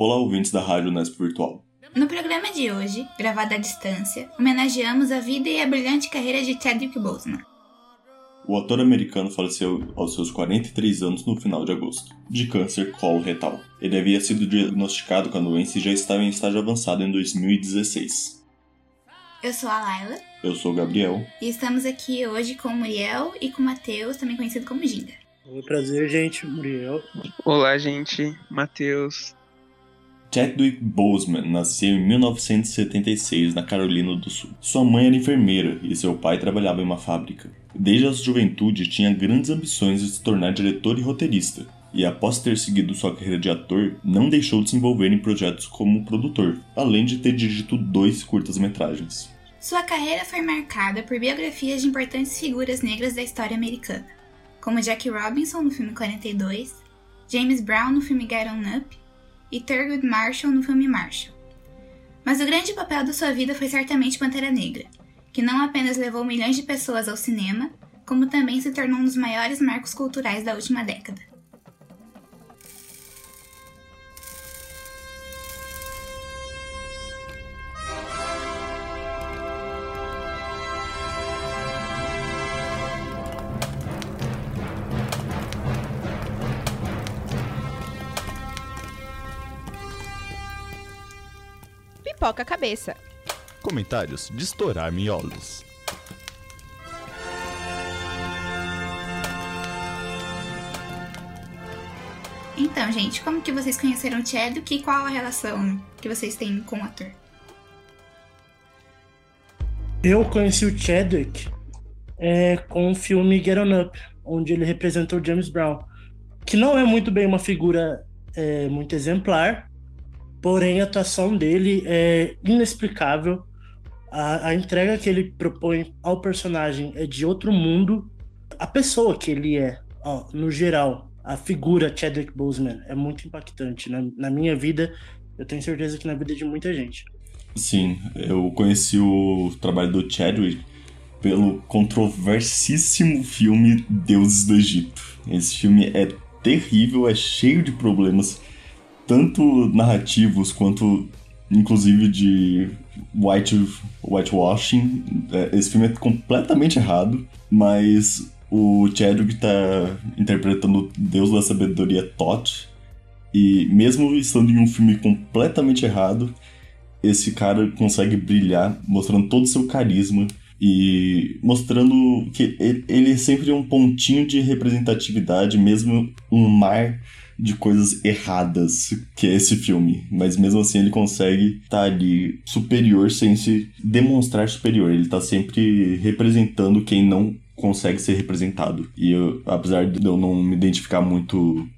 Olá, ouvintes da Rádio Nesp Virtual. No programa de hoje, gravado à distância, homenageamos a vida e a brilhante carreira de Chadwick Boseman. O ator americano faleceu aos seus 43 anos no final de agosto, de câncer coloretal. Ele havia sido diagnosticado com a doença e já estava em estágio avançado em 2016. Eu sou a Laila. Eu sou o Gabriel. E estamos aqui hoje com o Muriel e com o Matheus, também conhecido como Ginga. Oi, prazer, gente. Muriel. Olá, gente. Matheus. Chadwick Boseman nasceu em 1976 na Carolina do Sul. Sua mãe era enfermeira e seu pai trabalhava em uma fábrica. Desde a juventude tinha grandes ambições de se tornar diretor e roteirista, e após ter seguido sua carreira de ator, não deixou de se envolver em projetos como produtor, além de ter dirigido dois curtas-metragens. Sua carreira foi marcada por biografias de importantes figuras negras da história americana, como Jackie Robinson no filme 42, James Brown no filme Get On Up e Thurgood Marshall no filme Marshall. Mas o grande papel da sua vida foi certamente Pantera Negra, que não apenas levou milhões de pessoas ao cinema, como também se tornou um dos maiores marcos culturais da última década. Pipoca Cabeça. Comentários de estourar miolos. Então, gente, como que vocês conheceram o Chadwick e qual a relação que vocês têm com o ator? Eu conheci o Chadwick é, com o filme Get On Up, onde ele representou James Brown, que não é muito bem uma figura é, muito exemplar, porém a atuação dele é inexplicável. A, a entrega que ele propõe ao personagem é de outro mundo. A pessoa que ele é, ó, no geral, a figura Chadwick Boseman é muito impactante. Na, na minha vida, eu tenho certeza que na vida de muita gente. Sim, eu conheci o trabalho do Chadwick pelo controversíssimo filme Deuses do Egito. Esse filme é terrível, é cheio de problemas, tanto narrativos quanto inclusive de white, whitewashing. É, esse filme é completamente errado, mas o Chadwick tá interpretando Deus da Sabedoria Tot. E mesmo estando em um filme completamente errado, esse cara consegue brilhar, mostrando todo o seu carisma e mostrando que ele sempre é um pontinho de representatividade, mesmo um mar de coisas erradas que é esse filme. Mas mesmo assim ele consegue estar tá ali superior sem se demonstrar superior. Ele tá sempre representando quem não consegue ser representado. E eu, apesar de eu não me identificar muito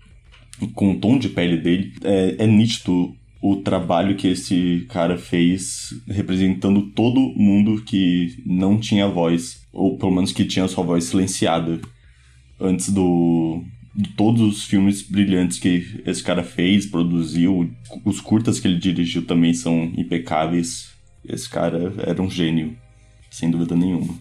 com o tom de pele dele, é, é nítido o trabalho que esse cara fez representando todo mundo que não tinha voz, ou pelo menos que tinha sua voz silenciada antes do todos os filmes brilhantes que esse cara fez, produziu, os curtas que ele dirigiu também são impecáveis. Esse cara era um gênio, sem dúvida nenhuma.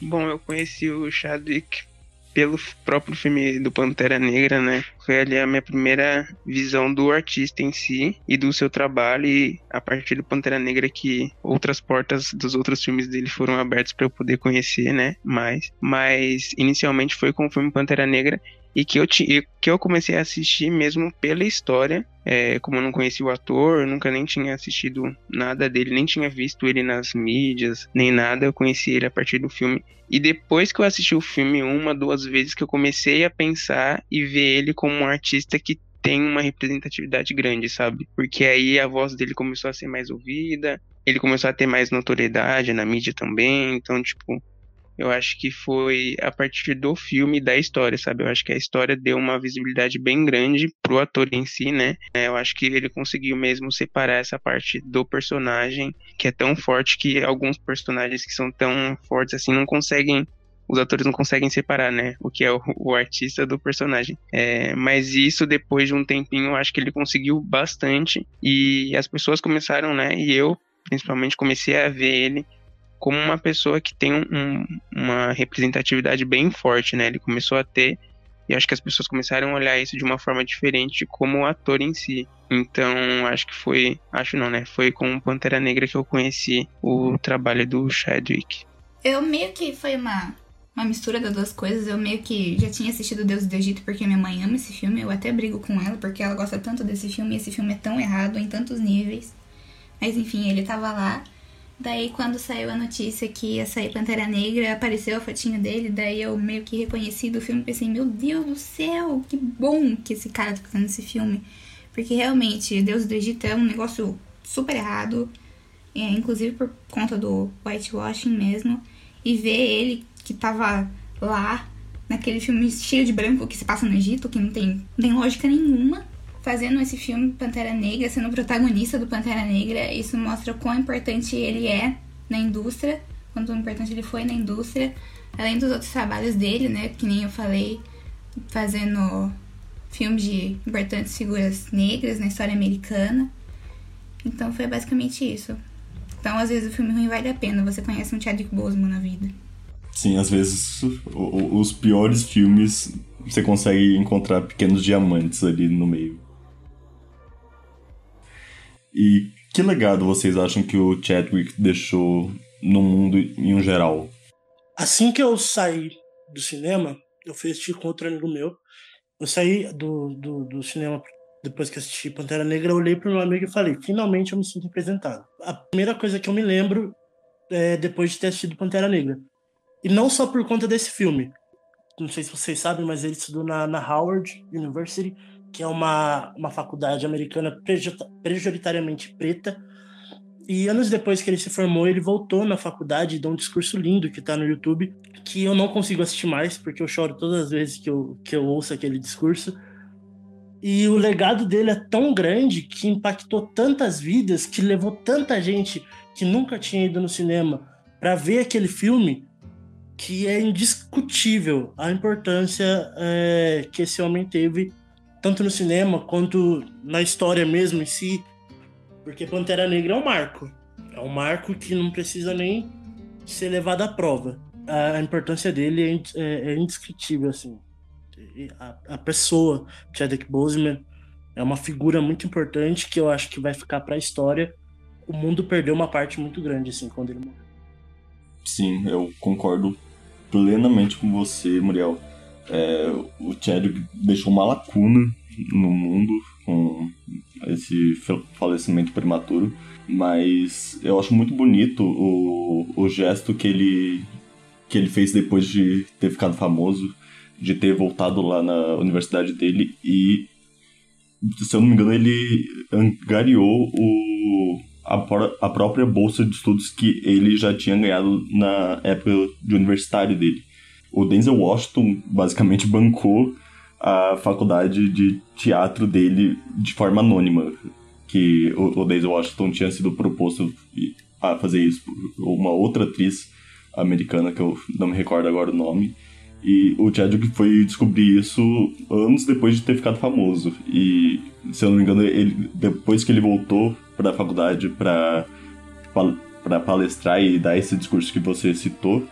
Bom, eu conheci o Chadwick pelo próprio filme do Pantera Negra, né? Foi ali a minha primeira visão do artista em si e do seu trabalho e a partir do Pantera Negra que outras portas dos outros filmes dele foram abertas para eu poder conhecer, né? Mais, mas inicialmente foi com o filme Pantera Negra e que eu, que eu comecei a assistir mesmo pela história. É, como eu não conhecia o ator, nunca nem tinha assistido nada dele, nem tinha visto ele nas mídias, nem nada. Eu conheci ele a partir do filme. E depois que eu assisti o filme uma, duas vezes, que eu comecei a pensar e ver ele como um artista que tem uma representatividade grande, sabe? Porque aí a voz dele começou a ser mais ouvida, ele começou a ter mais notoriedade na mídia também. Então, tipo, eu acho que foi a partir do filme da história, sabe? Eu acho que a história deu uma visibilidade bem grande pro ator em si, né? É, eu acho que ele conseguiu mesmo separar essa parte do personagem, que é tão forte que alguns personagens que são tão fortes assim não conseguem os atores não conseguem separar, né? O que é o, o artista do personagem. É, mas isso, depois de um tempinho, eu acho que ele conseguiu bastante. E as pessoas começaram, né? E eu, principalmente, comecei a ver ele como uma pessoa que tem um, uma representatividade bem forte, né? Ele começou a ter E acho que as pessoas começaram a olhar isso de uma forma diferente como ator em si. Então, acho que foi. Acho não, né? Foi com Pantera Negra que eu conheci o trabalho do Chadwick. Eu meio que foi uma, uma mistura das duas coisas. Eu meio que já tinha assistido Deus do Egito porque minha mãe ama esse filme. Eu até brigo com ela porque ela gosta tanto desse filme e esse filme é tão errado em tantos níveis. Mas enfim, ele tava lá. Daí, quando saiu a notícia que ia sair Pantera Negra, apareceu a fotinho dele. Daí, eu meio que reconheci do filme e pensei: Meu Deus do céu, que bom que esse cara tá fazendo esse filme. Porque realmente, Deus do Egito é um negócio super errado. É, inclusive por conta do whitewashing mesmo. E ver ele que tava lá, naquele filme cheio de branco que se passa no Egito, que não tem, não tem lógica nenhuma fazendo esse filme Pantera Negra, sendo protagonista do Pantera Negra, isso mostra o quão importante ele é na indústria, quanto importante ele foi na indústria, além dos outros trabalhos dele, né, que nem eu falei, fazendo filmes de importantes figuras negras na história americana. Então foi basicamente isso. Então, às vezes, o filme ruim vale a pena. Você conhece um Chadwick Boseman na vida. Sim, às vezes os piores filmes você consegue encontrar pequenos diamantes ali no meio. E que legado vocês acham que o Chadwick deixou no mundo em geral? Assim que eu saí do cinema, eu fui assistir com outro amigo meu. Eu saí do, do, do cinema depois que assisti Pantera Negra, eu olhei pro meu amigo e falei: finalmente eu me sinto representado. A primeira coisa que eu me lembro é depois de ter assistido Pantera Negra. E não só por conta desse filme. Não sei se vocês sabem, mas ele estudou na, na Howard University que é uma, uma faculdade americana prioritariamente preta. E anos depois que ele se formou, ele voltou na faculdade e deu um discurso lindo que está no YouTube, que eu não consigo assistir mais, porque eu choro todas as vezes que eu, que eu ouço aquele discurso. E o legado dele é tão grande que impactou tantas vidas, que levou tanta gente que nunca tinha ido no cinema para ver aquele filme, que é indiscutível a importância é, que esse homem teve tanto no cinema quanto na história mesmo em si, porque Pantera Negra é um marco. É um marco que não precisa nem ser levado à prova. A, importância dele é, é, é indescritível, assim. A, pessoa, Chadwick Boseman, é uma figura muito importante que eu acho que vai ficar para a história. O mundo perdeu uma parte muito grande, assim, quando ele morreu. Sim, eu concordo plenamente com você, Muriel. É, o Chadwick deixou uma lacuna no mundo com esse falecimento prematuro, mas eu acho muito bonito o, o gesto que ele, que ele fez depois de ter ficado famoso, de ter voltado lá na universidade dele e, se eu não me engano, ele angariou o, a, a própria bolsa de estudos que ele já tinha ganhado na época de universitário dele o Denzel Washington basicamente bancou a faculdade de teatro dele de forma anônima. Que o, o Denzel Washington tinha sido proposto a fazer isso por uma outra atriz americana, que eu não me recordo agora o nome. E o Chadwick foi descobrir isso anos depois de ter ficado famoso. E, se eu não me engano, ele, depois que ele voltou para a faculdade para palestrar e dar esse discurso que você citou,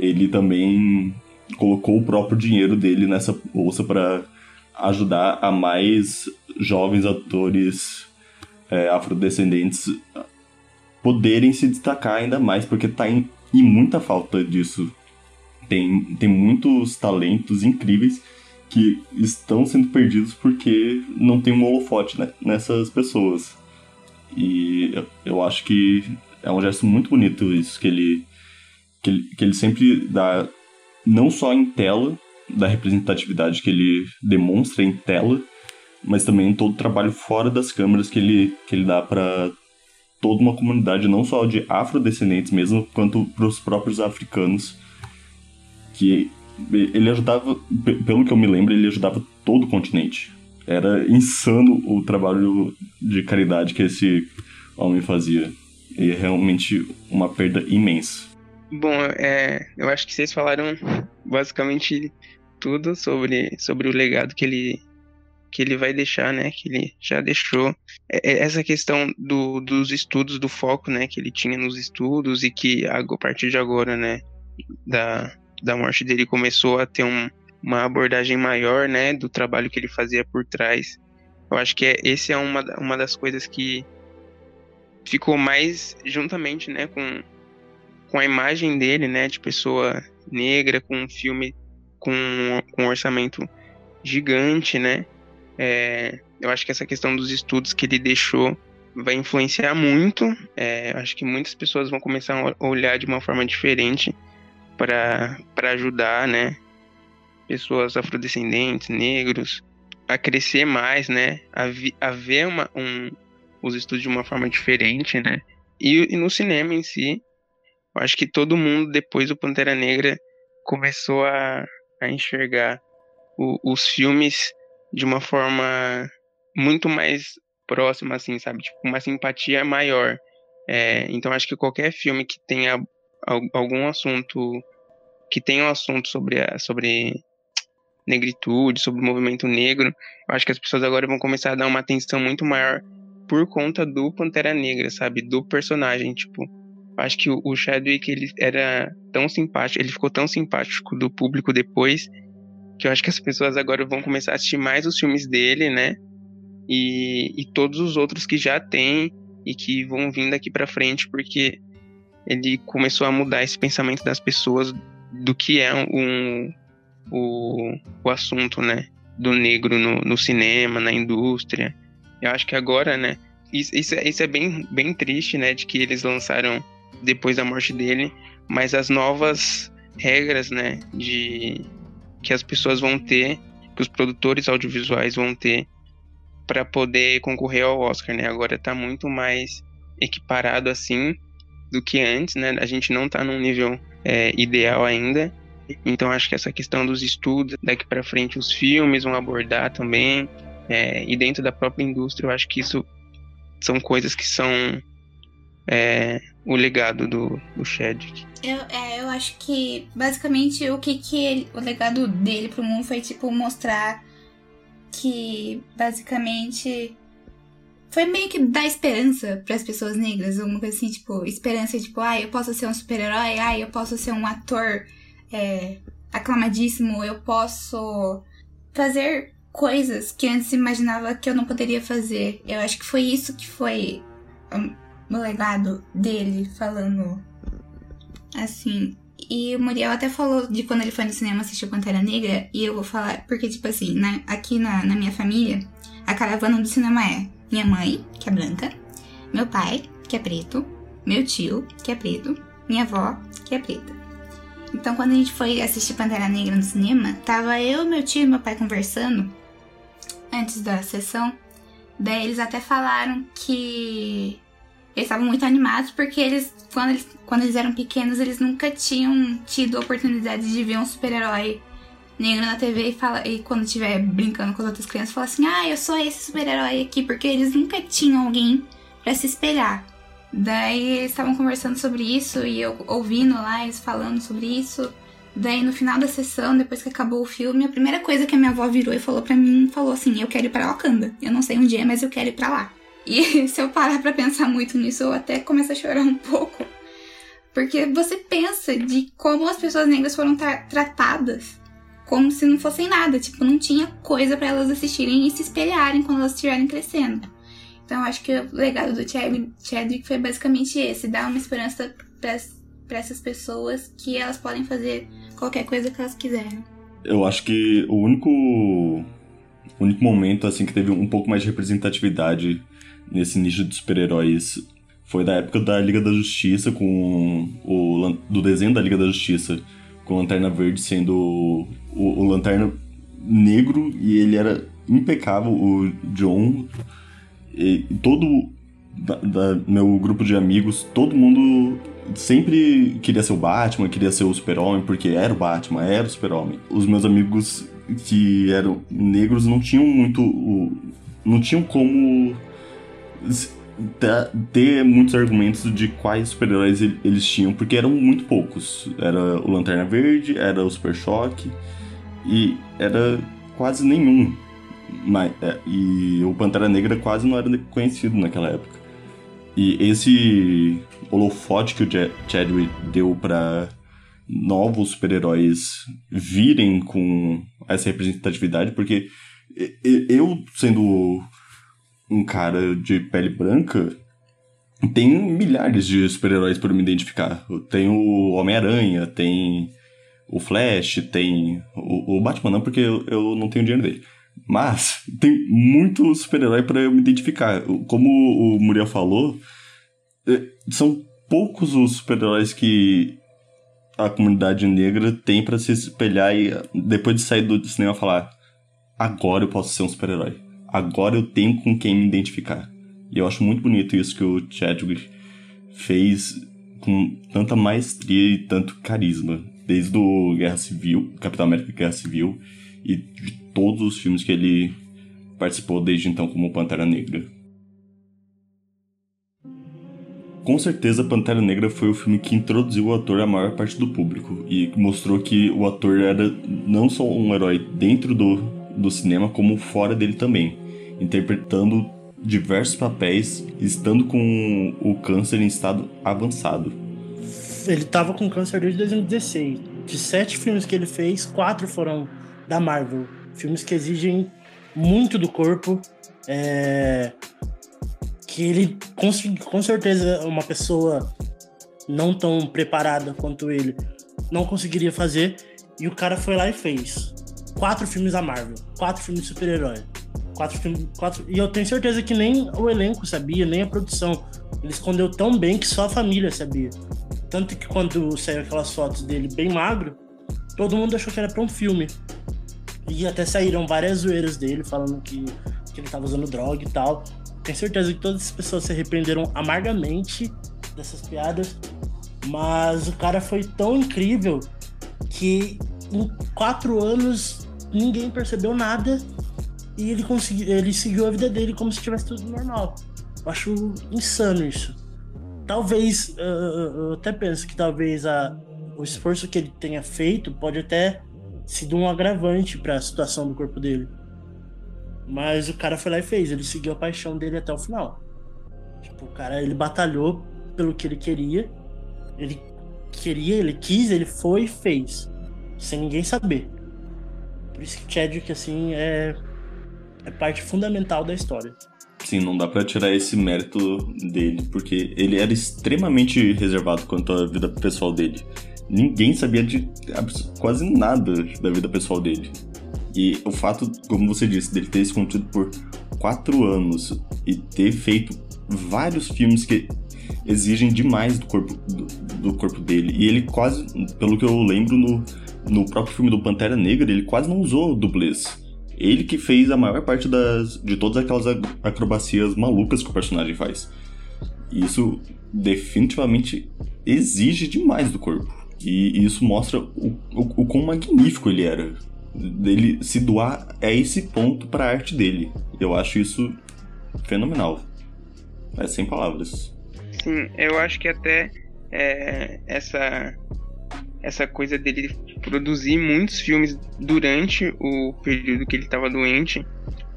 ele também colocou o próprio dinheiro dele nessa bolsa para ajudar a mais jovens atores é, afrodescendentes poderem se destacar ainda mais, porque tá em, em muita falta disso. Tem, tem muitos talentos incríveis que estão sendo perdidos porque não tem um holofote né, nessas pessoas. E eu, eu acho que é um gesto muito bonito isso que ele que ele, que ele sempre dá, não só em tela, da representatividade que ele demonstra em tela, mas também em todo o trabalho fora das câmeras que ele, que ele dá para toda uma comunidade, não só de afrodescendentes mesmo, quanto para os próprios africanos. Que ele ajudava, pelo que eu me lembro, ele ajudava todo o continente. Era insano o trabalho de caridade que esse homem fazia. E é realmente uma perda imensa. Bom, é, eu acho que vocês falaram basicamente tudo sobre, sobre o legado que ele, que ele vai deixar, né? Que ele já deixou. É, é essa questão do, dos estudos, do foco, né? Que ele tinha nos estudos e que a partir de agora, né? Da, da morte dele começou a ter um, uma abordagem maior, né, do trabalho que ele fazia por trás. Eu acho que é, esse é uma, uma das coisas que ficou mais juntamente, né, com, com a imagem dele, né, de pessoa negra, com um filme com, com um orçamento gigante, né, é, eu acho que essa questão dos estudos que ele deixou vai influenciar muito. É, acho que muitas pessoas vão começar a olhar de uma forma diferente para ajudar, né, pessoas afrodescendentes, negros, a crescer mais, né, a, vi, a ver uma, um, os estudos de uma forma diferente, né, e, e no cinema em si, eu acho que todo mundo depois do Pantera Negra começou a, a enxergar o, os filmes de uma forma muito mais próxima, assim, sabe? Tipo, uma simpatia maior. É, então acho que qualquer filme que tenha algum assunto que tenha um assunto sobre a, sobre negritude, sobre o movimento negro, eu acho que as pessoas agora vão começar a dar uma atenção muito maior por conta do Pantera Negra, sabe? Do personagem, tipo, acho que o, Chadwick ele era tão simpático, ele ficou tão simpático do público depois que eu acho que as pessoas agora vão começar a assistir mais os filmes dele, né? E, e todos os outros que já tem e que vão vir daqui para frente, porque ele começou a mudar esse pensamento das pessoas do que é um, o, o assunto, né? Do negro no, no cinema, na indústria. Eu acho que agora, né? Isso, isso, isso é bem, bem triste, né? De que eles lançaram depois da morte dele, mas as novas regras, né? De que as pessoas vão ter, que os produtores audiovisuais vão ter para poder concorrer ao Oscar, né? Agora está muito mais equiparado assim do que antes, né? A gente não está num nível é, ideal ainda. Então acho que essa questão dos estudos daqui para frente os filmes vão abordar também é, e dentro da própria indústria eu acho que isso são coisas que são é, o legado do, do Chadwick. Eu, é, eu acho que basicamente o que, que ele, o legado dele pro mundo foi tipo mostrar que basicamente foi meio que dar esperança para as pessoas negras, uma coisa assim, tipo, esperança, tipo, ah, eu posso ser um super-herói, ah, eu posso ser um ator é, aclamadíssimo, eu posso fazer coisas que antes imaginava que eu não poderia fazer. Eu acho que foi isso que foi o legado dele falando assim. E o Muriel até falou de quando ele foi no cinema assistir Pantera Negra, e eu vou falar, porque, tipo assim, né, aqui na, na minha família, a caravana do cinema é minha mãe, que é branca, meu pai, que é preto, meu tio, que é preto, minha avó, que é preta. Então, quando a gente foi assistir Pantera Negra no cinema, tava eu, meu tio e meu pai conversando antes da sessão. Daí eles até falaram que eles estavam muito animados porque eles quando, eles, quando eles eram pequenos, eles nunca tinham tido a oportunidade de ver um super-herói negro na TV e, fala, e quando estiver brincando com as outras crianças, fala assim: Ah, eu sou esse super-herói aqui, porque eles nunca tinham alguém para se espelhar. Daí eles estavam conversando sobre isso e eu ouvindo lá eles falando sobre isso. Daí no final da sessão, depois que acabou o filme, a primeira coisa que a minha avó virou e falou para mim, falou assim: "Eu quero ir para Wakanda. Eu não sei onde é, mas eu quero ir para lá". E se eu parar para pensar muito nisso, eu até começo a chorar um pouco. Porque você pensa de como as pessoas negras foram tra tratadas como se não fossem nada, tipo, não tinha coisa para elas assistirem e se espelharem quando elas estiverem crescendo. Então, acho que o legado do Chadwick foi basicamente esse: dar uma esperança para essas pessoas que elas podem fazer qualquer coisa que elas quiserem. Eu acho que o único, o único momento assim que teve um pouco mais de representatividade nesse nicho de super-heróis foi da época da Liga da Justiça, com o do desenho da Liga da Justiça, com a Lanterna Verde sendo o, o Lanterna negro e ele era impecável, o John. E todo da, da, meu grupo de amigos, todo mundo sempre queria ser o Batman, queria ser o Super-Homem, porque era o Batman, era o Super-Homem. Os meus amigos que eram negros não tinham muito. não tinham como ter muitos argumentos de quais super-heróis eles tinham, porque eram muito poucos. Era o Lanterna Verde, era o Super Choque, e era quase nenhum. Mas, é, e o Pantera Negra quase não era conhecido naquela época. E esse holofote que o Chadwick deu para novos super-heróis virem com essa representatividade, porque eu, sendo um cara de pele branca, tem milhares de super-heróis para me identificar. Tem o Homem-Aranha, tem o Flash, tem o, o Batman não, porque eu, eu, não tenho dinheiro dele. Mas tem muito super-herói para eu me identificar. Como o Muriel falou, é, são poucos os super-heróis que a comunidade negra tem para se espelhar e depois de sair do cinema falar agora eu posso ser um super-herói. Agora eu tenho com quem me identificar. E eu acho muito bonito isso que o Chadwick fez com tanta maestria e tanto carisma. Desde o Guerra Civil, Capitão América Guerra Civil, e de todos os filmes que ele participou desde então como Pantera Negra. Com certeza, Pantera Negra foi o filme que introduziu o ator à maior parte do público e mostrou que o ator era não só um herói dentro do, do cinema, como fora dele também, interpretando diversos papéis, estando com o câncer em estado avançado. Ele estava com câncer desde 2016. De sete filmes que ele fez, quatro foram da Marvel. Filmes que exigem muito do corpo. É... Que ele, com, com certeza, uma pessoa não tão preparada quanto ele não conseguiria fazer. E o cara foi lá e fez. Quatro filmes da Marvel. Quatro filmes de super-herói. Quatro filmes. Quatro... E eu tenho certeza que nem o elenco sabia, nem a produção. Ele escondeu tão bem que só a família sabia. Tanto que quando saiu aquelas fotos dele bem magro, todo mundo achou que era pra um filme. E até saíram várias zoeiras dele falando que, que ele tava usando droga e tal. Tenho certeza que todas as pessoas se arrependeram amargamente dessas piadas. Mas o cara foi tão incrível que em quatro anos ninguém percebeu nada e ele conseguiu, ele seguiu a vida dele como se tivesse tudo normal. Eu acho insano isso. Talvez, eu até penso que talvez a, o esforço que ele tenha feito pode até sido um agravante para a situação do corpo dele. Mas o cara foi lá e fez, ele seguiu a paixão dele até o final. Tipo, o cara, ele batalhou pelo que ele queria. Ele queria, ele quis, ele foi e fez. Sem ninguém saber. Por isso que Chadwick, assim, é é parte fundamental da história. Sim, não dá para tirar esse mérito dele, porque ele era extremamente reservado quanto à vida pessoal dele. Ninguém sabia de quase nada da vida pessoal dele. E o fato, como você disse, dele ter escondido por quatro anos e ter feito vários filmes que exigem demais do corpo, do, do, corpo dele. E ele quase, pelo que eu lembro, no, no próprio filme do Pantera Negra, ele quase não usou dublês. Ele que fez a maior parte das, de todas aquelas acrobacias malucas que o personagem faz. Isso definitivamente exige demais do corpo. E isso mostra o, o, o quão magnífico ele era. Dele se doar a esse ponto para a arte dele. Eu acho isso fenomenal. É sem palavras. Sim, eu acho que até é, essa essa coisa dele produzir muitos filmes durante o período que ele estava doente,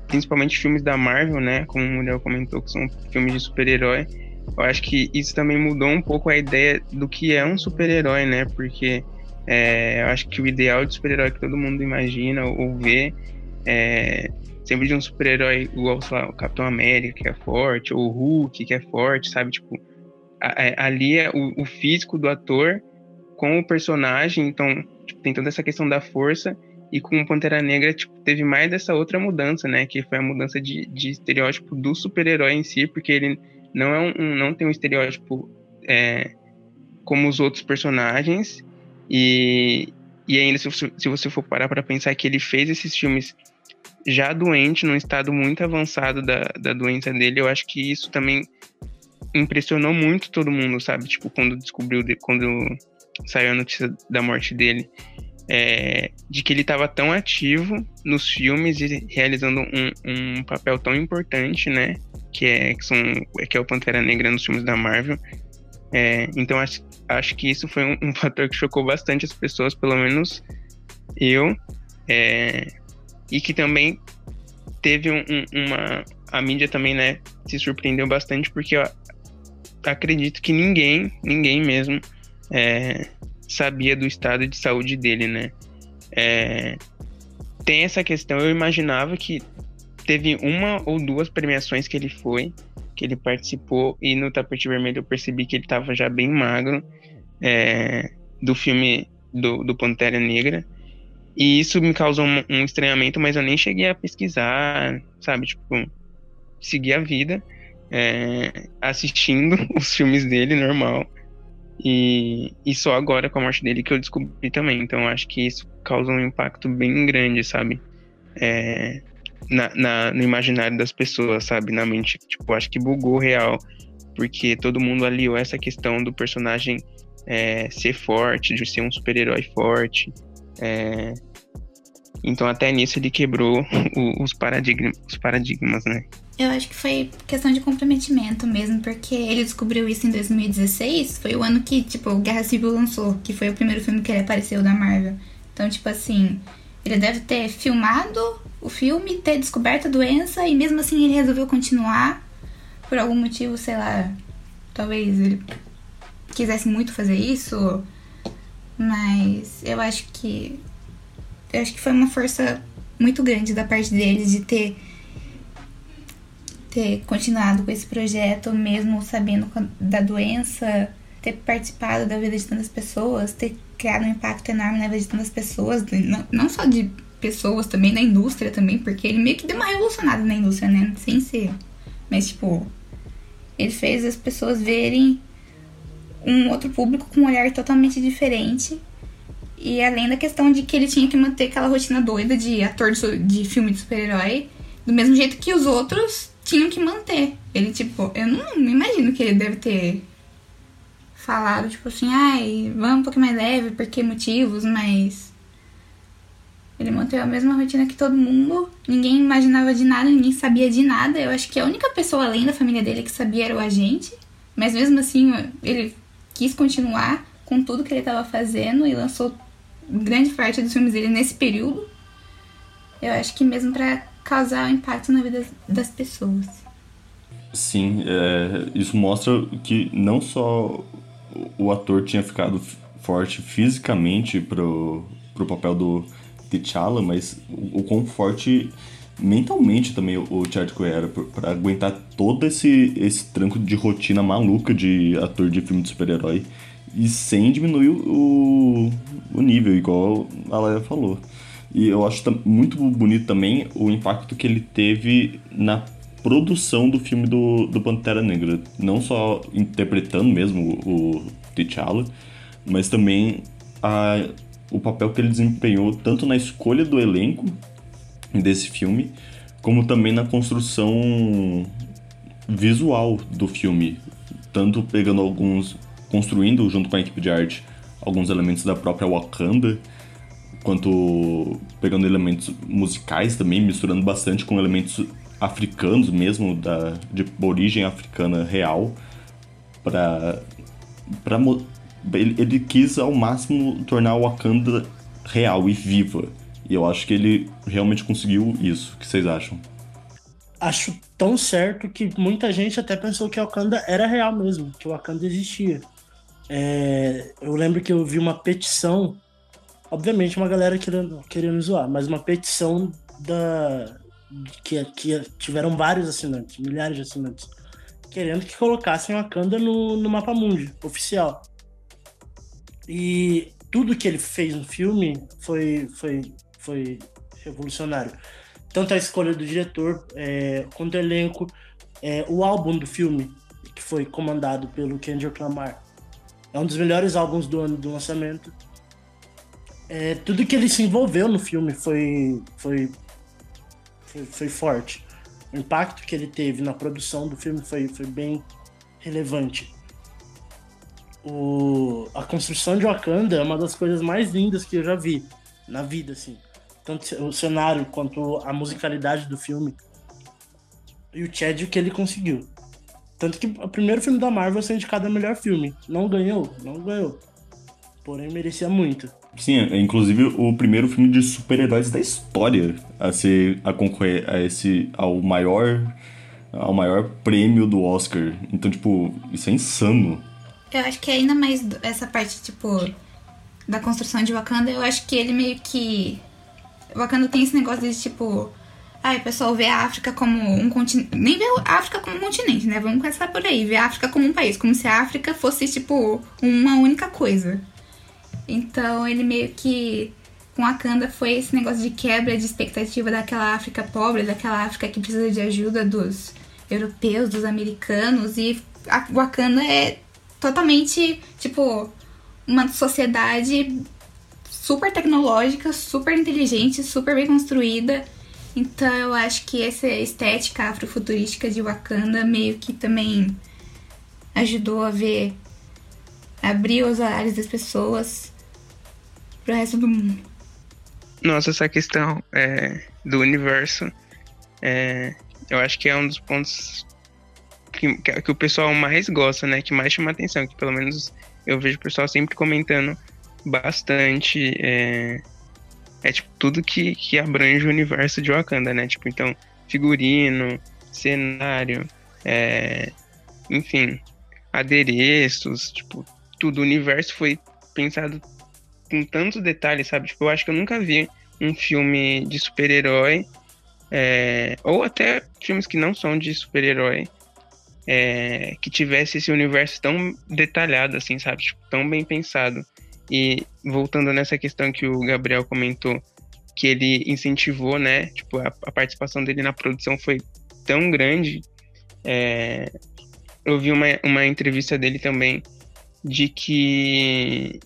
principalmente filmes da Marvel, né? Como o Muriel comentou, que são filmes de super-herói. Eu acho que isso também mudou um pouco a ideia do que é um super-herói, né? Porque é, eu acho que o ideal de super-herói que todo mundo imagina ou vê é sempre de um super-herói igual, sei lá, o Capitão América, que é forte, ou o Hulk, que é forte, sabe? Tipo, a, a, ali é o, o físico do ator com o personagem, então tipo, tem toda essa questão da força, e com o Pantera Negra tipo, teve mais dessa outra mudança, né? Que foi a mudança de, de estereótipo do super-herói em si, porque ele não, é um, não tem um estereótipo é, como os outros personagens, e, e ainda se você, se você for parar para pensar que ele fez esses filmes já doente, num estado muito avançado da, da doença dele, eu acho que isso também impressionou muito todo mundo, sabe? Tipo, quando descobriu, quando saiu a notícia da morte dele, é, de que ele estava tão ativo nos filmes e realizando um, um, papel tão importante, né? Que é, que, são, que é o Pantera Negra nos filmes da Marvel. É, então acho, acho que isso foi um, um, fator que chocou bastante as pessoas, pelo menos eu, é, e que também teve um, uma. A mídia também, né, se surpreendeu bastante, porque eu acredito que ninguém, ninguém mesmo, é, sabia do estado de saúde dele, né? É, tem essa questão, eu imaginava que teve uma ou duas premiações que ele foi, que ele participou, e no tapete vermelho eu percebi que ele estava já bem magro é, do filme do, do Pantera Negra. E isso me causou um, um, estranhamento, mas eu nem cheguei a pesquisar, sabe? Tipo, seguir a vida é, assistindo os filmes dele normal. E, e só agora com a morte dele que eu descobri também. Então acho que isso causa um impacto bem grande, sabe? É, na, na, no imaginário das pessoas, sabe? Na mente. Tipo, acho que bugou real. Porque todo mundo aliou essa questão do personagem é, ser forte, de ser um super-herói forte. É, então até nisso ele quebrou o, os, paradigma, os paradigmas, né? Eu acho que foi questão de comprometimento mesmo, porque ele descobriu isso em 2016, foi o ano que, tipo, Guerra Civil lançou, que foi o primeiro filme que ele apareceu da Marvel. Então, tipo assim, ele deve ter filmado o filme, ter descoberto a doença e mesmo assim ele resolveu continuar por algum motivo, sei lá, talvez ele quisesse muito fazer isso, mas eu acho que eu acho que foi uma força muito grande da parte deles de ter ter continuado com esse projeto, mesmo sabendo da doença, ter participado da vida de tantas pessoas, ter criado um impacto enorme na vida de tantas pessoas, não, só de pessoas, também na indústria também, porque ele meio que deu uma revolucionada na indústria, né? Sem ser. Mas, tipo, ele fez as pessoas verem um outro público com um olhar totalmente diferente. E além da questão de que ele tinha que manter aquela rotina doida de ator de, de filme de super-herói, do mesmo jeito que os outros tinham que manter. Ele, tipo, eu não, não imagino que ele deve ter falado, tipo assim, ai, vamos um pouco mais leve, por que motivos, mas. Ele manteve a mesma rotina que todo mundo, ninguém imaginava de nada, ninguém sabia de nada. Eu acho que a única pessoa além da família dele que sabia era o agente, mas mesmo assim ele quis continuar com tudo que ele estava fazendo e lançou grande parte dos filmes dele nesse período. Eu acho que mesmo para causar um impacto na vida das pessoas. Sim, é, isso mostra que não só o ator tinha ficado forte fisicamente pro, pro papel do T'Challa, mas o, o quão forte mentalmente também o Chadwick era para aguentar todo esse, esse tranco de rotina maluca de ator de filme de super-herói e sem diminuir o, o nível, igual a Leia falou. E eu acho muito bonito também o impacto que ele teve na produção do filme do, do Pantera Negra. Não só interpretando mesmo o, o T'Challa, mas também a, o papel que ele desempenhou tanto na escolha do elenco desse filme, como também na construção visual do filme. Tanto pegando alguns. Construindo junto com a equipe de arte alguns elementos da própria Wakanda quanto pegando elementos musicais também, misturando bastante com elementos africanos mesmo, da, de origem africana real, para para ele, ele quis ao máximo tornar o Wakanda real e viva. E eu acho que ele realmente conseguiu isso. O que vocês acham? Acho tão certo que muita gente até pensou que o Wakanda era real mesmo, que o Wakanda existia. É, eu lembro que eu vi uma petição Obviamente, uma galera querendo, querendo zoar, mas uma petição da. Que, que tiveram vários assinantes, milhares de assinantes, querendo que colocassem Wakanda no, no mapa mundi oficial. E tudo que ele fez no filme foi, foi, foi revolucionário. Tanto a escolha do diretor, é, quanto o elenco, é, o álbum do filme, que foi comandado pelo Kendrick Lamar. É um dos melhores álbuns do ano do lançamento é, tudo que ele se envolveu no filme foi, foi, foi, foi, forte. O impacto que ele teve na produção do filme foi, foi bem relevante. O, a construção de Wakanda é uma das coisas mais lindas que eu já vi na vida, assim. Tanto o cenário quanto a musicalidade do filme. E o Chad que ele conseguiu. Tanto que o primeiro filme da Marvel foi indicado a melhor filme. Não ganhou, não ganhou. Porém, merecia muito. Sim, é inclusive o primeiro filme de super-heróis da história a ser a concorrer a esse ao maior ao maior prêmio do Oscar. Então, tipo, isso é insano. Eu acho que é ainda mais essa parte, tipo, da construção de Wakanda, eu acho que ele meio que. Wakanda tem esse negócio de tipo. Ai, o pessoal vê a África como um continente. Nem vê a África como um continente, né? Vamos começar por aí. Vê a África como um país. Como se a África fosse, tipo, uma única coisa. Então ele meio que. Com Wakanda foi esse negócio de quebra de expectativa daquela África pobre, daquela África que precisa de ajuda dos europeus, dos americanos. E a Wakanda é totalmente, tipo, uma sociedade super tecnológica, super inteligente, super bem construída. Então eu acho que essa estética afrofuturística de Wakanda meio que também ajudou a ver, abrir os olhares das pessoas pro resto do mundo. Nossa, essa questão é, do universo, é, eu acho que é um dos pontos que, que, o pessoal mais gosta, né? Que mais chama atenção, que pelo menos eu vejo o pessoal sempre comentando bastante. É, é tipo tudo que, que abrange o universo de Wakanda, né? Tipo, então, figurino, cenário, é, enfim, adereços, tipo, tudo. O universo foi pensado com tantos detalhes, sabe? Tipo, eu acho que eu nunca vi um filme de super-herói, é, ou até filmes que não são de super-herói, é, que tivesse esse universo tão detalhado, assim, sabe? Tipo, tão bem pensado. E voltando nessa questão que o Gabriel comentou, que ele incentivou, né? Tipo, a, a participação dele na produção foi tão grande. É, eu vi uma, uma entrevista dele também de que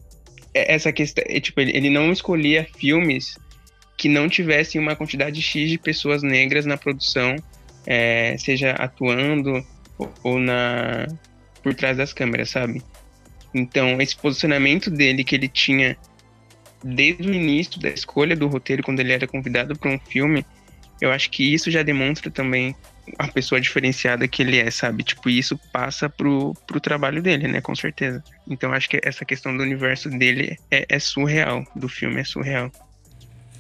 essa questão, é, tipo, ele, ele não escolhia filmes que não tivessem uma quantidade X de pessoas negras na produção, é, seja atuando ou na por trás das câmeras, sabe? Então, esse posicionamento dele que ele tinha desde o início da escolha do roteiro, quando ele era convidado para um filme, eu acho que isso já demonstra também a pessoa diferenciada que ele é, sabe? Tipo, isso passa pro, pro trabalho dele, né? Com certeza. Então, acho que essa questão do universo dele é, é surreal, do filme é surreal.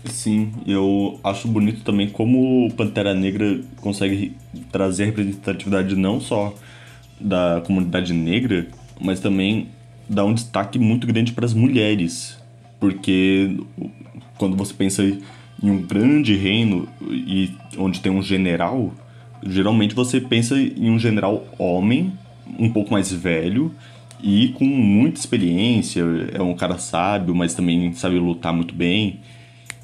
Sim, eu acho bonito também como Pantera Negra consegue trazer representatividade não só da comunidade negra, mas também dá um destaque muito grande para as mulheres. Porque quando você pensa em um grande reino e onde tem um general, geralmente você pensa em um general homem, um pouco mais velho e com muita experiência, é um cara sábio, mas também sabe lutar muito bem.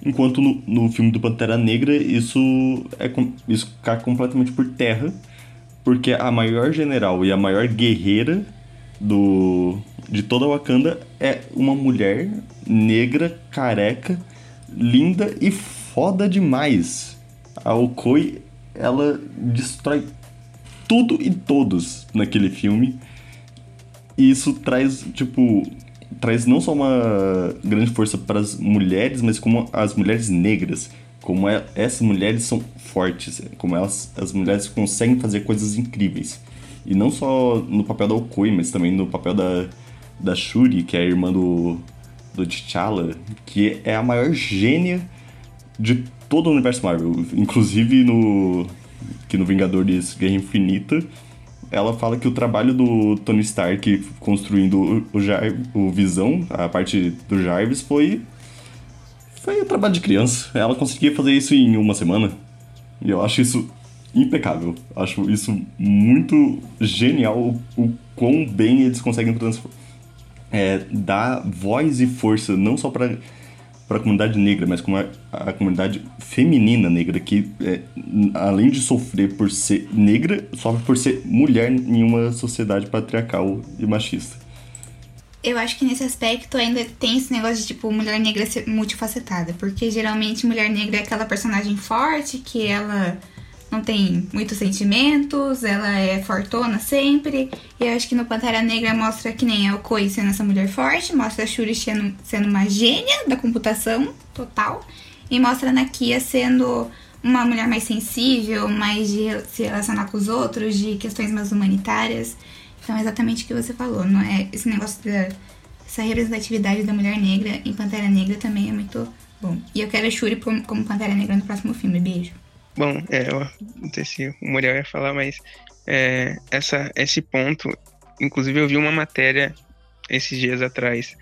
Enquanto no, no filme do Pantera Negra isso, é, isso cai completamente por terra, porque a maior general e a maior guerreira do, de toda Wakanda é uma mulher negra, careca, linda e foda demais. A Okoi, ela destrói tudo e todos naquele filme. E isso traz, tipo, traz não só uma grande força para as mulheres, mas como as mulheres negras. Como é, essas mulheres são fortes, como elas, as mulheres conseguem fazer coisas incríveis. E não só no papel da Okoi, mas também no papel da, da Shuri, que é a irmã do, do T'Challa, que é a maior gênia de todo o universo Marvel. Inclusive no, que no Vingadores Guerra Infinita, ela fala que o trabalho do Tony Stark construindo o, Jar o Visão, a parte do Jarvis, foi. Foi o trabalho de criança. Ela conseguia fazer isso em uma semana. E eu acho isso impecável. Acho isso muito genial o, o quão bem eles conseguem é, dar voz e força não só para para a comunidade negra, mas como a, a comunidade feminina negra, que é, além de sofrer por ser negra, sofre por ser mulher em uma sociedade patriarcal e machista. Eu acho que nesse aspecto ainda tem esse negócio de, tipo, mulher negra ser multifacetada. Porque geralmente mulher negra é aquela personagem forte que ela não tem muitos sentimentos, ela é fortona sempre. E eu acho que no Pantera Negra mostra que nem a Okoi sendo essa mulher forte, mostra a Shuri sendo, sendo uma gênia da computação total, e mostra a Nakia sendo uma mulher mais sensível, mais de se relacionar com os outros, de questões mais humanitárias. Então é exatamente o que você falou, não é? Esse negócio da essa representatividade da mulher negra em Pantera Negra também é muito bom. E eu quero a Shuri como Pantera Negra no próximo filme. Beijo. Bom, é, eu não sei se o Muriel ia falar, mas é, essa, esse ponto, inclusive eu vi uma matéria esses dias atrás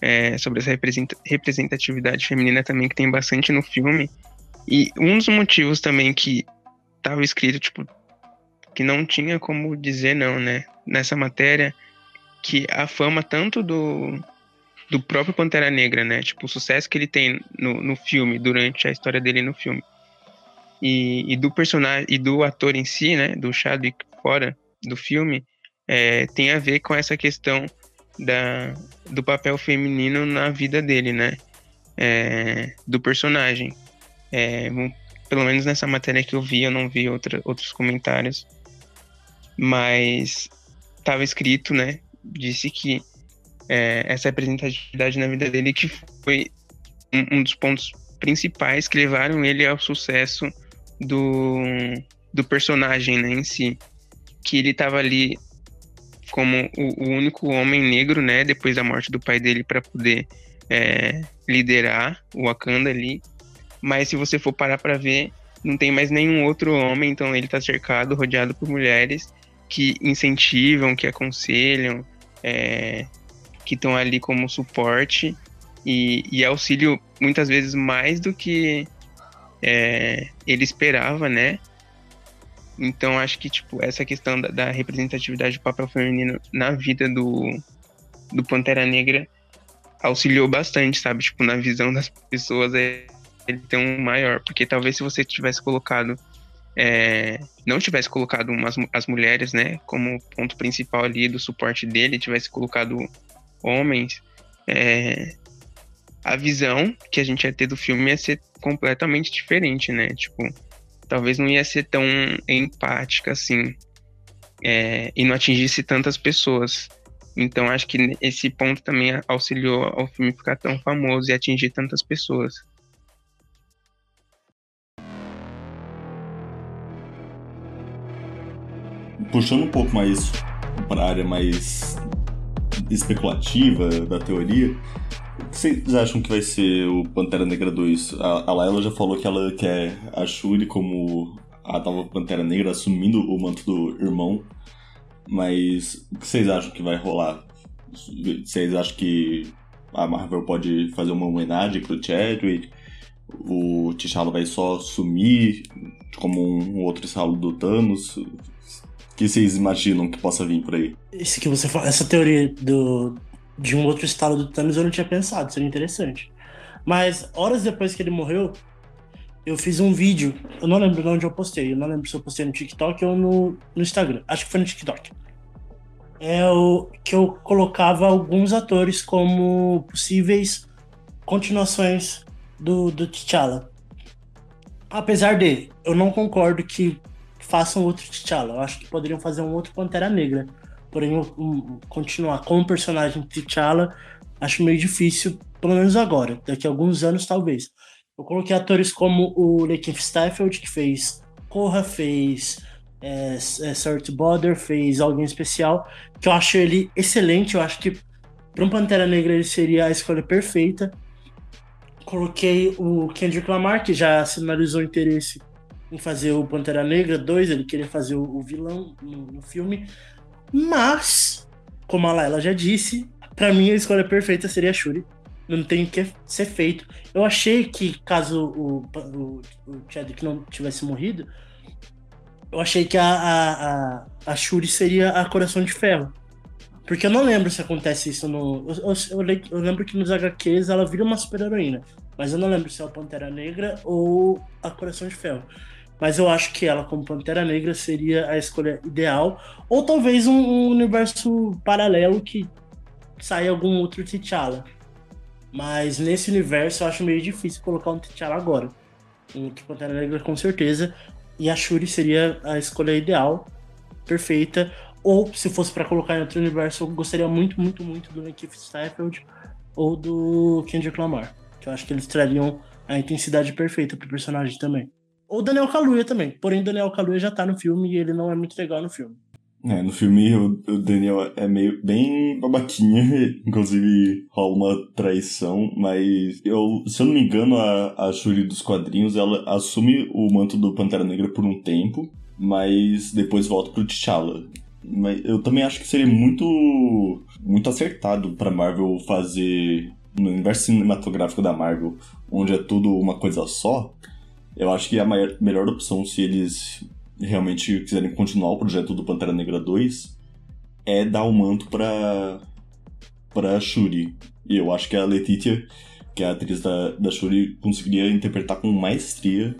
é, sobre essa representatividade feminina também que tem bastante no filme. E um dos motivos também que estava escrito, tipo, que não tinha como dizer não, né? Nessa matéria, que a fama tanto do, do próprio Pantera Negra, né? Tipo, o sucesso que ele tem no, no filme, durante a história dele no filme. E, e do personagem, e do ator em si, né? Do Chadwick fora do filme, é, tem a ver com essa questão da, do papel feminino na vida dele, né? É, do personagem. É, pelo menos nessa matéria que eu vi, eu não vi outra, outros comentários. Mas estava escrito, né? Disse que é, essa representatividade na vida dele que foi um, um, dos pontos principais que levaram ele ao sucesso do, do personagem né, em si. Que ele estava ali como o, o, único homem negro, né, depois da morte do pai dele, para poder é, liderar o Wakanda ali. Mas se você for parar para ver, não tem mais nenhum outro homem, então ele está cercado, rodeado por mulheres que incentivam, que aconselham, é, que estão ali como suporte e, e, auxílio muitas vezes mais do que é, ele esperava, né? Então acho que tipo essa questão da, da, representatividade do papel feminino na vida do, do Pantera Negra auxiliou bastante, sabe? Tipo, na visão das pessoas é, ele tem um maior, porque talvez se você tivesse colocado é, não tivesse colocado umas, as mulheres, né, como ponto principal ali do suporte dele, tivesse colocado homens, é, a visão que a gente ia ter do filme ia ser completamente diferente, né? Tipo, talvez não ia ser tão empática assim é, e não atingisse tantas pessoas. Então acho que esse ponto também auxiliou ao filme ficar tão famoso e atingir tantas pessoas. Puxando um pouco mais para a área mais especulativa da teoria, vocês acham que vai ser o Pantera Negra 2? A, a Layla já falou que ela quer a Shuri como a nova Pantera Negra, assumindo o manto do irmão. Mas o que vocês acham que vai rolar? Vocês acham que a Marvel pode fazer uma homenagem pro Chadwick? O T'Challa vai só sumir como um outro salo do Thanos? O que vocês imaginam que possa vir por aí? Esse que você fala, essa teoria do, de um outro estado do Thanos eu não tinha pensado, seria interessante. Mas horas depois que ele morreu, eu fiz um vídeo, eu não lembro de onde eu postei, eu não lembro se eu postei no TikTok ou no, no Instagram, acho que foi no TikTok. É o que eu colocava alguns atores como possíveis continuações do, do T'Challa. Apesar de, eu não concordo que façam outro T'Challa, eu acho que poderiam fazer um outro Pantera Negra Porém, um, continuar com o personagem T'Challa, acho meio difícil, pelo menos agora. Daqui a alguns anos, talvez. Eu coloquei atores como o Lakeith Stafford, que fez Corra, fez é, é, Sort Border, fez Alguém Especial, que eu acho ele excelente. Eu acho que para um Pantera Negra ele seria a escolha perfeita. Coloquei o Kendrick Lamar, que já sinalizou interesse em fazer o Pantera Negra 2, ele queria fazer o, o vilão no, no filme. Mas, como a Laila já disse, para mim a escolha perfeita seria a Shuri. Não tem o que ser feito. Eu achei que, caso o, o, o Chadwick não tivesse morrido, eu achei que a, a, a, a Shuri seria a Coração de Ferro. Porque eu não lembro se acontece isso no. Eu, eu, eu lembro que nos HQs ela vira uma super-heroína. Mas eu não lembro se é a Pantera Negra ou a Coração de Ferro. Mas eu acho que ela, como Pantera Negra, seria a escolha ideal. Ou talvez um, um universo paralelo que saia algum outro T'Challa. Mas nesse universo eu acho meio difícil colocar um T'Challa agora. Um Pantera Negra com certeza. E a Shuri seria a escolha ideal, perfeita. Ou se fosse para colocar em outro universo, eu gostaria muito, muito, muito do Lakeith Stafford ou do Kendrick Lamar. Que eu acho que eles trariam a intensidade perfeita pro personagem também. Ou Daniel Kaluuya também. Porém, Daniel Kaluuya já tá no filme e ele não é muito legal no filme. É, no filme o, Daniel é meio bem babaquinha, inclusive rola uma traição, mas eu, se eu não me engano, a, a Shuri dos quadrinhos, ela assume o manto do Pantera Negra por um tempo, mas depois volta pro T'Challa. Mas eu também acho que seria muito, muito acertado pra Marvel fazer no universo cinematográfico da Marvel, onde é tudo uma coisa só. Eu acho que a maior, melhor opção, se eles realmente quiserem continuar o projeto do Pantera Negra 2, é dar o manto pra, pra Shuri. E eu acho que a Letitia, que é a atriz da, da Shuri, conseguiria interpretar com maestria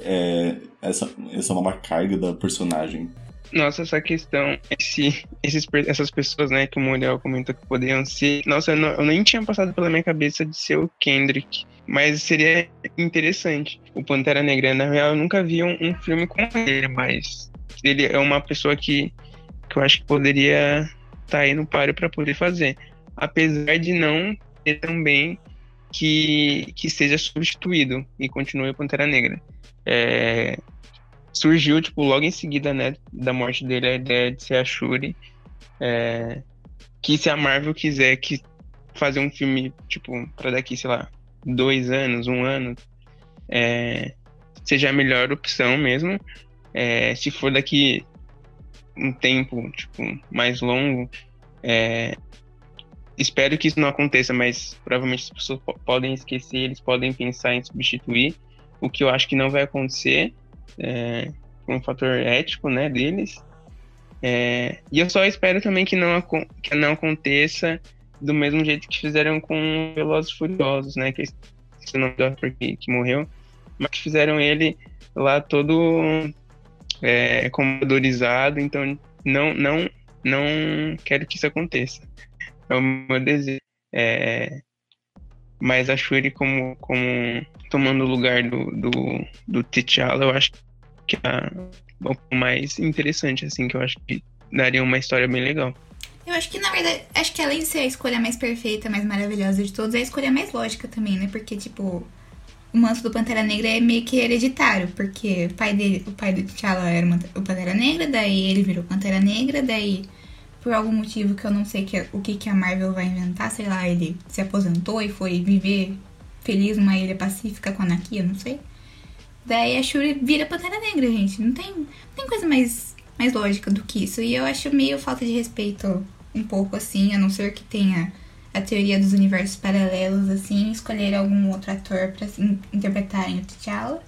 é, essa, essa nova carga da personagem. Nossa, essa questão, esse, esses, essas pessoas, né, que o Muriel comentou que poderiam ser. Nossa, eu, não, eu, nem tinha passado pela minha cabeça de ser o Kendrick. Mas seria interessante. O Pantera Negra, na real, eu nunca vi um, um filme com ele, mas ele é uma pessoa que, que eu acho que poderia estar tá aí no páreo para poder fazer. Apesar de não ter também que, que seja substituído e continue o Pantera Negra. É, surgiu, tipo, logo em seguida, né, da morte dele, a ideia de ser a Shuri. É, que se a Marvel quiser que fazer um filme, tipo, pra daqui, sei lá, dois anos, um ano, é, seja a melhor opção mesmo. É, se for daqui um tempo, tipo, mais longo, é, espero que isso não aconteça, mas provavelmente as pessoas podem esquecer, eles podem pensar em substituir, o que eu acho que não vai acontecer é, um fator ético, né, deles. É, e eu só espero também que não, que não aconteça do mesmo jeito que fizeram com Velozes Furiosos, né, que é o nome do ator que, morreu, mas que fizeram ele lá todo é, comodorizado, então não, não, não quero que isso aconteça. É o meu desejo. É, mas a Shuri como, como tomando o lugar do, do, do T'Challa, eu acho que é o mais interessante, assim, que eu acho que daria uma história bem legal. Eu acho que, na verdade, acho que além de ser a escolha mais perfeita, mais maravilhosa de todos, é a escolha mais lógica também, né? Porque, tipo, o manto do Pantera Negra é meio que hereditário, porque o pai dele, o pai do T'Challa era o Pantera Negra, daí ele virou Pantera Negra, daí por algum motivo que eu não sei que, o que, que a Marvel vai inventar, sei lá, ele se aposentou e foi viver feliz numa ilha pacífica com a Nakia, não sei. Daí a Shuri vira Pantera Negra, gente. Não tem, não tem coisa mais, mais lógica do que isso. E eu acho meio falta de respeito um pouco assim, a não ser que tenha a teoria dos universos paralelos, assim, escolher algum outro ator pra assim, interpretarem o T'Challa.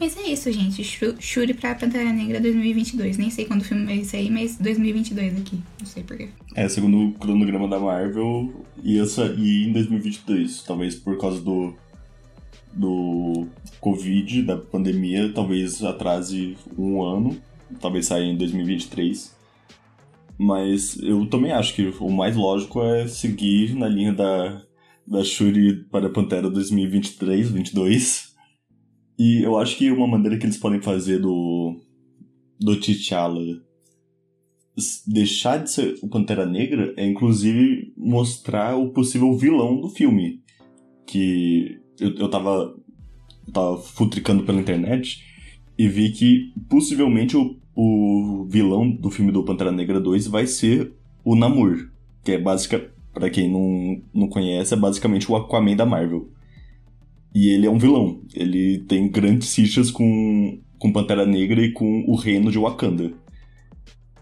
Mas é isso, gente. Shuri pra Pantera Negra 2022. Nem sei quando o filme vai sair, mas 2022 aqui. Não sei porquê. É, segundo o cronograma da Marvel, ia sair em 2022. Talvez por causa do, do Covid, da pandemia, talvez atrase um ano. Talvez saia em 2023. Mas eu também acho que o mais lógico é seguir na linha da, da Shuri para a Pantera 2023, 2022 e eu acho que uma maneira que eles podem fazer do, do T'Challa deixar de ser o Pantera Negra é inclusive mostrar o possível vilão do filme. Que eu, eu tava, eu tava futricando pela internet e vi que possivelmente o, o vilão do filme do Pantera Negra 2 vai ser o Namor, que é básica, para quem não, não conhece, é basicamente o Aquaman da Marvel. E ele é um vilão. Ele tem grandes fichas com, com Pantera Negra e com o reino de Wakanda.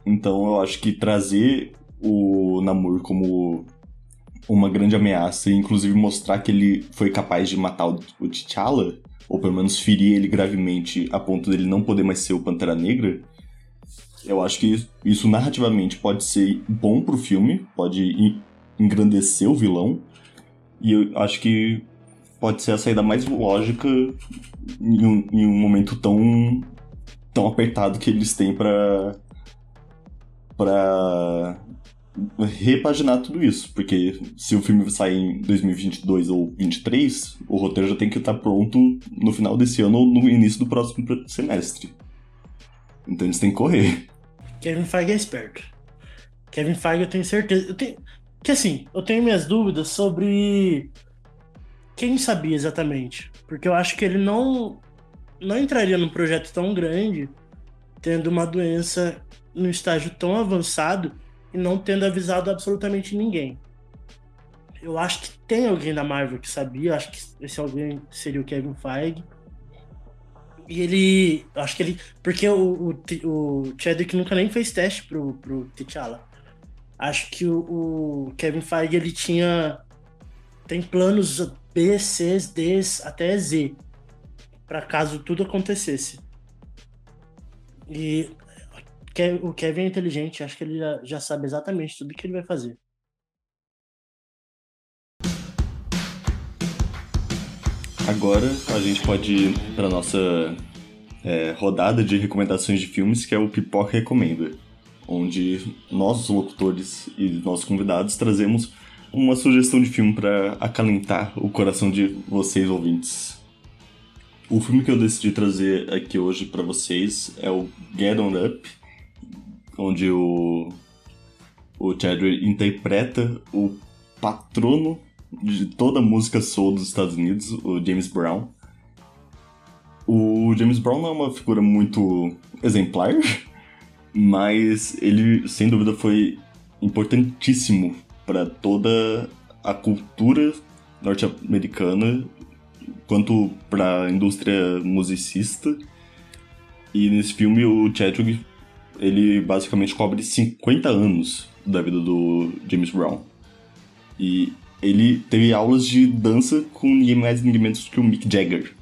Então eu acho que trazer o Namor como uma grande ameaça e inclusive mostrar que ele foi capaz de matar o, T'Challa, ou pelo menos ferir ele gravemente a ponto dele não poder mais ser o Pantera Negra, eu acho que isso narrativamente pode ser bom pro filme, pode engrandecer o vilão, e eu acho que pode ser a saída mais lógica em um, em um momento tão, tão apertado que eles têm para para repaginar tudo isso, porque se o filme sair em 2022 ou 2023, o roteiro já tem que estar pronto no final desse ano ou no início do próximo semestre. Então eles têm que correr. Kevin Feige é esperto. Kevin Feige eu tenho certeza, eu tenho que assim, eu tenho minhas dúvidas sobre quem sabia exatamente? Porque eu acho que ele não, não entraria num projeto tão grande tendo uma doença no estágio tão avançado e não tendo avisado absolutamente ninguém. Eu acho que tem alguém da Marvel que sabia, acho que esse alguém seria o Kevin Feige. E ele. Acho que ele. Porque o, o, o Chadwick nunca nem fez teste pro, pro T'Challa. Acho que o, o Kevin Feige ele tinha. Tem planos B, C, D, até Z. para caso tudo acontecesse. E o Kevin é inteligente, acho que ele já, já sabe exatamente tudo que ele vai fazer. Agora a gente pode ir para nossa é, rodada de recomendações de filmes, que é o Pipoca Recomenda, onde nós, locutores e nossos convidados, trazemos uma sugestão de filme para acalentar o coração de vocês ouvintes. O filme que eu decidi trazer aqui hoje para vocês é o Get On Up, onde o, o Chadwick interpreta o patrono de toda a música soul dos Estados Unidos, o James Brown. O James Brown não é uma figura muito exemplar, mas ele, sem dúvida, foi importantíssimo para toda a cultura norte-americana, quanto para a indústria musicista. E nesse filme, o Chadwick, ele basicamente cobre 50 anos da vida do James Brown. E ele teve aulas de dança com ninguém mais ninguém menos que o Mick Jagger.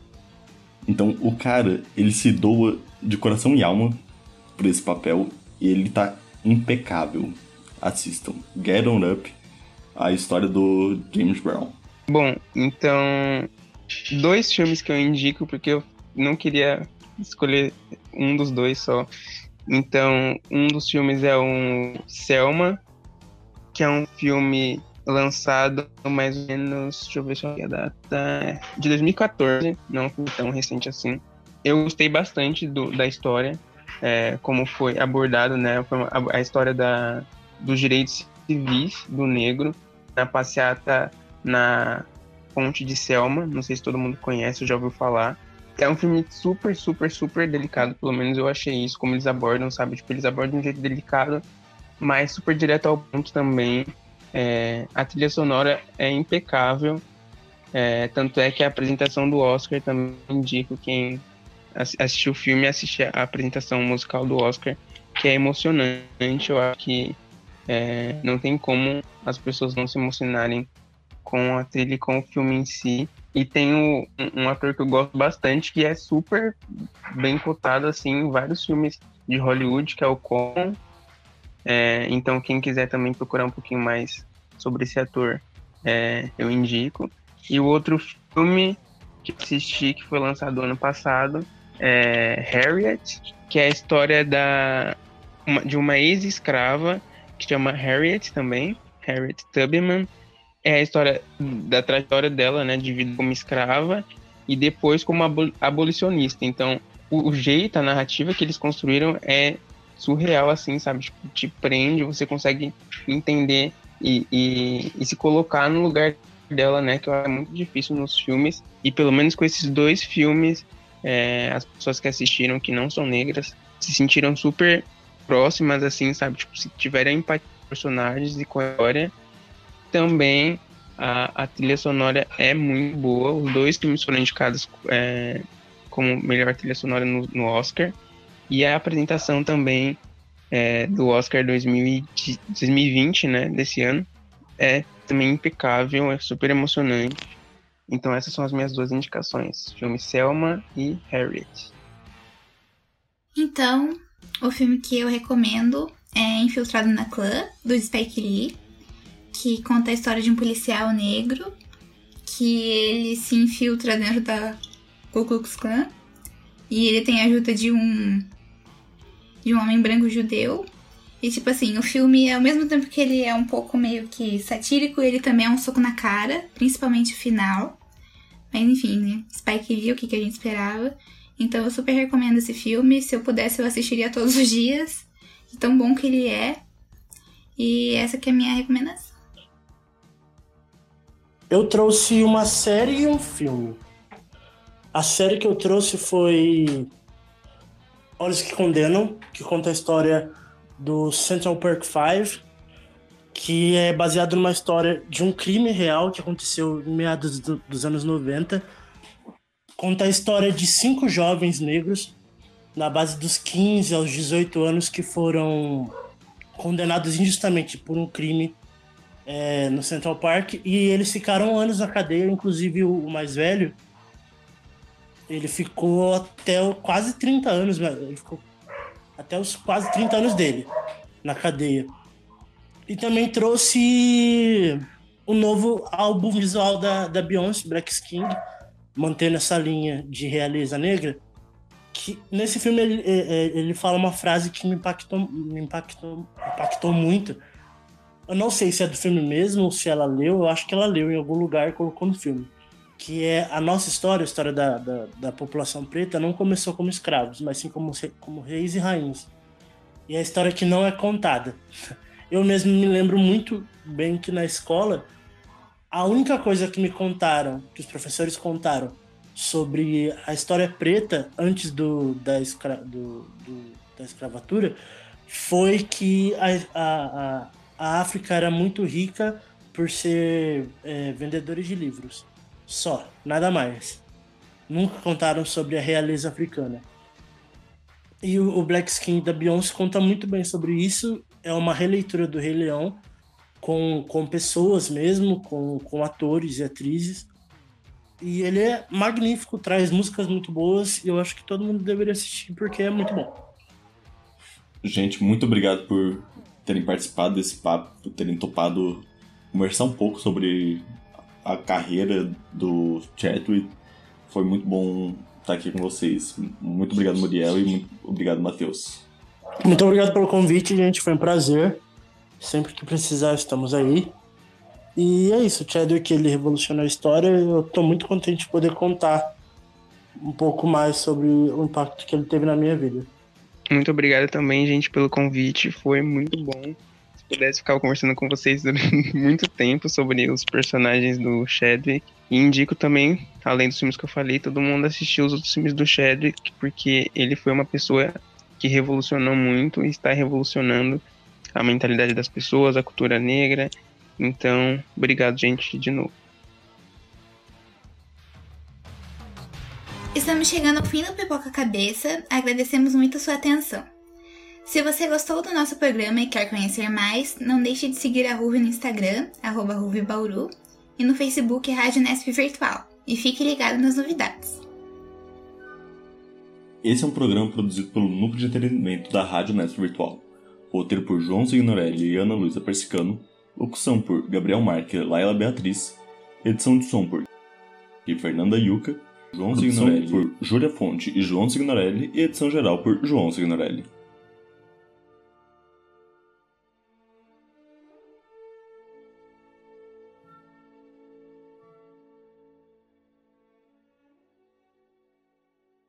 Então o cara, ele se doa de coração e alma por esse papel e ele tá impecável. Assistam. Get On Up, a história do James Brown. Bom, então dois filmes que eu indico porque eu não queria escolher um dos dois só. Então, um dos filmes é um Selma, que é um filme lançado mais ou menos, deixa eu ver é a data, é, de 2014, não foi tão recente assim. Eu gostei bastante do, da história, é, como foi abordado, né, a, a, história da, dos direitos civis do negro na passeata na Ponte de Selma, não sei se todo mundo conhece já ouviu falar. É um filme super, super, super delicado, pelo menos eu achei isso, como eles abordam, sabe? Tipo, eles abordam de um jeito delicado, mas super direto ao ponto também. É, a trilha sonora é impecável, é, tanto é que a apresentação do Oscar também indico quem assistiu o filme assistir a apresentação musical do Oscar, que é emocionante. Eu acho que é, não tem como as pessoas não se emocionarem com a trilha e com o filme em si. E tem um, um ator que eu gosto bastante, que é super bem cotado assim, em vários filmes de Hollywood, que é o Con, é, então, quem quiser também procurar um pouquinho mais sobre esse ator, é, eu indico. E o outro filme que assisti, que foi lançado ano passado, é Harriet, que é a história da, uma, de uma ex-escrava que chama Harriet também, Harriet Tubman. É a história da trajetória dela, né, de vida como escrava e depois como abolicionista. Então, o, o jeito, a narrativa que eles construíram é surreal, assim, sabe? Tipo, te prende, você consegue entender e, e, e se colocar no lugar dela, né? Que é muito difícil nos filmes. E pelo menos com esses dois filmes, é, as pessoas que assistiram que não são negras se sentiram super próximas, assim, sabe? Tipo, se tiverem empatia com personagens e com a história, também a, a trilha sonora é muito boa. Os dois filmes foram indicados é, como melhor trilha sonora no, no Oscar. E a apresentação também é, do Oscar 2020, né, desse ano, é também impecável, é super emocionante. Então essas são as minhas duas indicações, filme Selma e Harriet. Então, o filme que eu recomendo é Infiltrado na Clã, do Spike Lee, que conta a história de um policial negro que ele se infiltra dentro da Ku Klux Klan e ele tem a ajuda de um de um homem branco judeu. E, tipo assim, o filme, ao mesmo tempo que ele é um pouco meio que satírico, ele também é um soco na cara, principalmente o final. Mas, enfim, né? Spike viu o que, a gente esperava. Então, eu super recomendo esse filme. Se eu pudesse, eu assistiria todos os dias. De tão bom que ele é. E essa que é a minha recomendação. Eu trouxe uma série e um filme. A série que eu trouxe foi Olhos que Condenam, que conta a história do Central Park Five, que é baseado numa história de um crime real que aconteceu em meados do, dos anos 90. conta a história de cinco jovens negros na base dos 15 aos 18 anos que foram condenados injustamente por um crime é, no Central Park e eles ficaram anos na cadeia, inclusive o, o mais velho. Ele ficou até o, quase 30 anos, ele ficou até os quase 30 anos dele na cadeia. E também trouxe o novo álbum visual da, da Beyoncé, Black Skin, mantendo essa linha de realeza negra. Que nesse filme ele, ele fala uma frase que me impactou, me impactou, impactou muito. Eu não sei se é do filme mesmo ou se ela leu, eu acho que ela leu em algum lugar e colocou no filme. Que é a nossa história, a história da, da, da população preta, não começou como escravos, mas sim como, como reis e rainhas. E é a história que não é contada. Eu mesmo me lembro muito bem que na escola a única coisa que me contaram, que os professores contaram sobre a história preta antes do, da, escra, do, do, da escravatura foi que a, a, a África era muito rica por ser é, vendedores de livros. Só, nada mais. Nunca contaram sobre a realeza africana. E o, o Black Skin da Beyoncé conta muito bem sobre isso. É uma releitura do Rei Leão com, com pessoas mesmo, com, com atores e atrizes. E ele é magnífico, traz músicas muito boas e eu acho que todo mundo deveria assistir porque é muito bom. Gente, muito obrigado por terem participado desse papo, terem topado conversar um pouco sobre a carreira do Chadwick. Foi muito bom estar aqui com vocês. Muito obrigado, Muriel, e muito obrigado, Matheus. Muito obrigado pelo convite, gente. Foi um prazer. Sempre que precisar, estamos aí. E é isso, o Chadwick ele revolucionou a história. Eu estou muito contente de poder contar um pouco mais sobre o impacto que ele teve na minha vida. Muito obrigado também, gente, pelo convite. Foi muito bom. Se pudesse ficar conversando com vocês durante muito tempo sobre os personagens do Chadwick. E indico também, além dos filmes que eu falei, todo mundo assistiu os outros filmes do Chadwick, porque ele foi uma pessoa que revolucionou muito e está revolucionando a mentalidade das pessoas, a cultura negra. Então, obrigado, gente, de novo. Estamos chegando ao fim do Pipoca Cabeça, agradecemos muito sua atenção. Se você gostou do nosso programa e quer conhecer mais, não deixe de seguir a Ruve no Instagram, arroba Bauru, e no Facebook Rádio Nesp Virtual. E fique ligado nas novidades. Esse é um programa produzido pelo Núcleo de Entretenimento da Rádio Nesp Virtual. Roteiro por João Signorelli e Ana Luísa Persicano. Locução por Gabriel Marque e Laila Beatriz. Edição de som por e Fernanda Yuca. João Signorelli por Júlia Fonte e João Signorelli. E edição geral por João Signorelli.